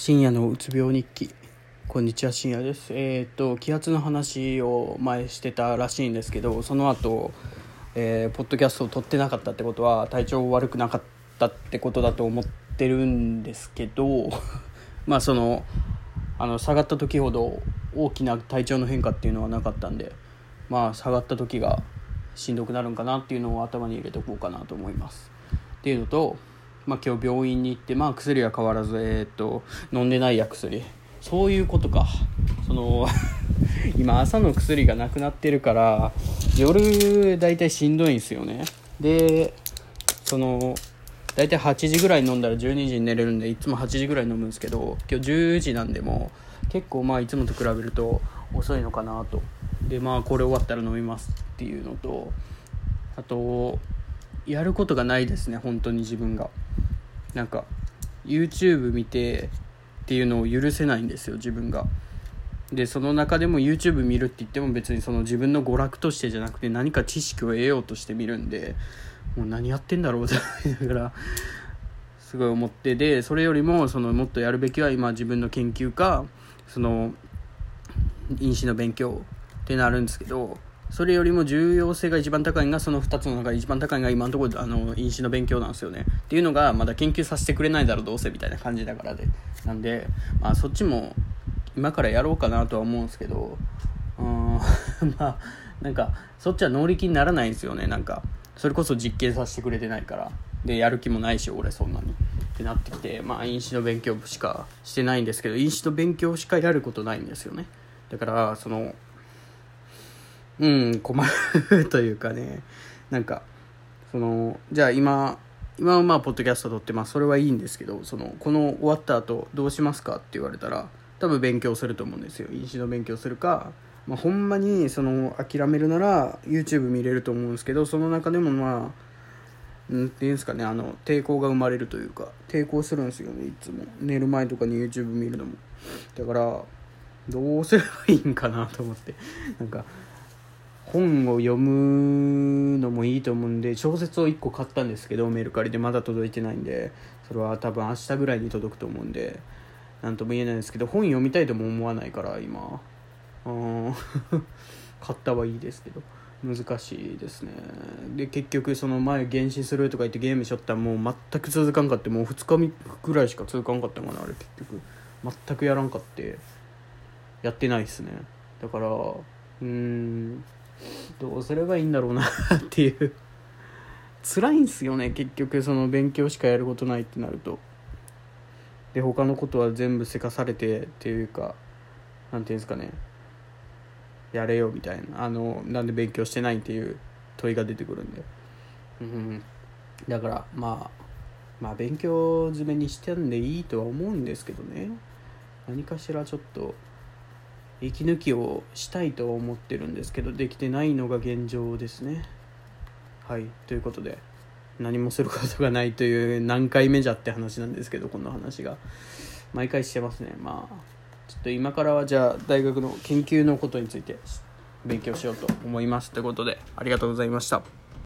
深夜のうつ病日記。こんにちは深夜です。えっ、と気圧の話を前してたらしいんですけどその後、えー、ポッドキャストを撮ってなかったってことは体調悪くなかったってことだと思ってるんですけど まあそのあの下がった時ほど大きな体調の変化っていうのはなかったんでまあ下がった時がしんどくなるんかなっていうのを頭に入れておこうかなと思います。っていうのとまあ、今日病院に行って、まあ、薬は変わらず、えー、っと飲んでないや薬。そういうことか。その 今朝の薬がなくなってるから夜大体しんどいんですよね。でその大体8時ぐらい飲んだら12時に寝れるんでいつも8時ぐらい飲むんですけど今日10時なんでも結構まあいつもと比べると遅いのかなと。でまあこれ終わったら飲みますっていうのとあとやることがないですね本当に自分が。なんか YouTube 見てっていうのを許せないんですよ自分が。でその中でも YouTube 見るって言っても別にその自分の娯楽としてじゃなくて何か知識を得ようとして見るんでもう何やってんだろうって思いながらすごい思ってでそれよりもそのもっとやるべきは今自分の研究かその飲酒の勉強ってなるんですけどそれよりも重要性が一番高いのがその2つの中で一番高いのが今のところあの飲酒の勉強なんですよね。っていうのがまだ研究させてくれないだろうどうせみたいな感じだからで。なんで、まあ、そっちも今からやろうかなとは思うんですけど。うんまあなんかそっちは能力にならないんですよね。なんかそれこそ実験させてくれてないから。でやる気もないし俺そんなに。ってなってきてまあ飲酒の勉強しかしてないんですけど飲酒の勉強しかやることないんですよね。だからそのうん困るというかね。なんかそのじゃあ今今はまあポッドキャスト撮ってます。それはいいんですけどそのこの終わった後どうしますかって言われたら多分勉強すると思うんですよ。飲酒の勉強するか、まあ、ほんまにその諦めるなら YouTube 見れると思うんですけどその中でもまあうんていうんですかねあの抵抗が生まれるというか抵抗するんですよねいつも。寝る前とかに YouTube 見るのも。だからどうすればいいんかなと思って。なんか本を読むのもいいと思うんで小説を1個買ったんですけどメルカリでまだ届いてないんでそれは多分明日ぐらいに届くと思うんで何とも言えないですけど本読みたいとも思わないから今。うん 買ったはいいですけど難しいですね。で結局その前原始するとか言ってゲームしょったらもう全く続かんかってもう2日ぐらいしか続かんかったかなあれ。結局全くやらんかってやってないっすね。だからうーん。どうすればいいんだろうなっていう。辛いんすよね結局その勉強しかやることないってなると。で他のことは全部せかされてっていうか何ていうんですかね。やれよみたいな。あのなんで勉強してないっていう問いが出てくるんで。うん。だからまあまあ勉強詰めにしてんでいいとは思うんですけどね。何かしらちょっと息抜きをしたいと思ってるんですけどできてないのが現状ですね。はい。ということで何もすることがないという何回目じゃって話なんですけどこの話が。毎回してますね。まあちょっと今からはじゃあ大学の研究のことについて勉強しようと思いますということでありがとうございました。